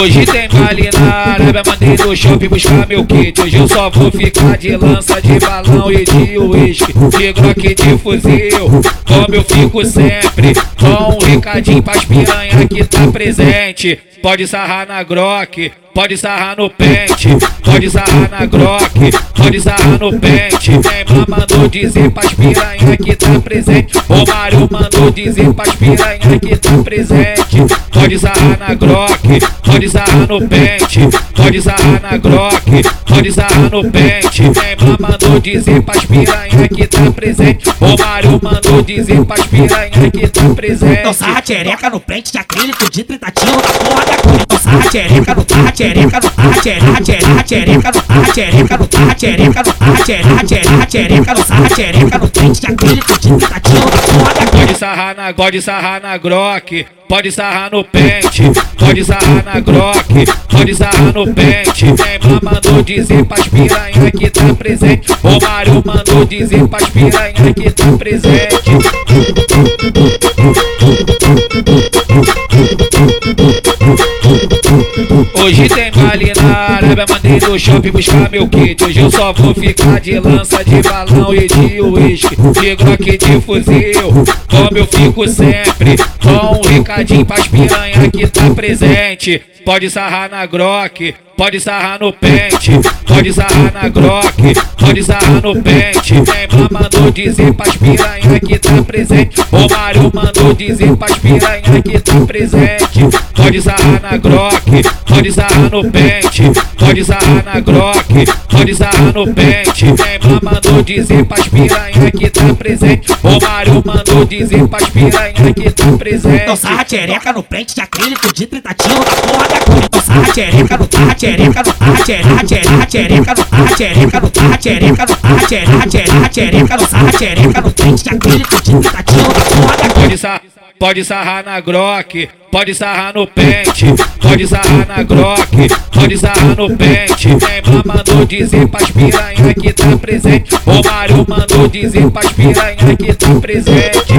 Hoje tem baile na Arábia, mandei no shopping buscar meu kit. Hoje eu só vou ficar de lança, de balão e de uísque. De glock de fuzil, como eu fico sempre. Com um recadinho pras piranha que tá presente. Pode sarrar na grock, pode sarrar no pente, pode sarrar na grock, pode sarrar no pente. Neymar mandou dizer pras piranha que tá presente. O Mário mandou dizer pras piranha que tá presente. Pode sarrar na grock, pode sarrar no pente, pode sarrar na grock, pode sarrar no pente. Neymar mandou dizer pras piranha que tá presente. O Mário mandou dizer pras piranha que tá presente. Então sarra tchereca no pente de acrílico de tentativa da porra da cor. Então sarra no tarra tchereca no tarra tchereca tchereca tchereca no tarra tchereca no tarra tchereca no tarra tchereca tchereca tchereca no pente de acrílico de tentativa da porra da cor. Pode sarrar na, pode sarrar na grock, pode sarrar no pente, pode sarrar na grock, pode sarrar no pente. Neymar mandou dizer pras piranha que tá presente. O Mário mandou dizer pras piranha que tá presente. Hoje tem baile na Arábia, mandei no shopping buscar meu kit. Hoje eu só vou ficar de lança, de balão e de uísque. De glock de fuzil, como eu fico sempre. Com um recadinho pras piranha que tá presente. Pode sarrar na grock, pode sarrar no pente, pode sarrar na grock, pode sarrar no pente. Neymar mandou dizer pras piranha que tá presente. O Mário mandou dizer pras piranha que tá presente. Pode sarrar na grock, pode sarrar no pente, pode sarrar na grock, pode sarrar no pente. Neymar mandou dizer pras piranha que tá presente. O Mário mandou dizer pras piranha que tá presente. Então sarra tchereca no pente de acrílico de tentativa da porra da cor. No no no no no no no. Pode, sar, pode sarrar na grock, pode sarrar no pente, pode sarrar na grock, pode sarrar no pente. Neymar mandou dizer pras piranha que tá presente. O Mário mandou dizer pras piranha que tá presente.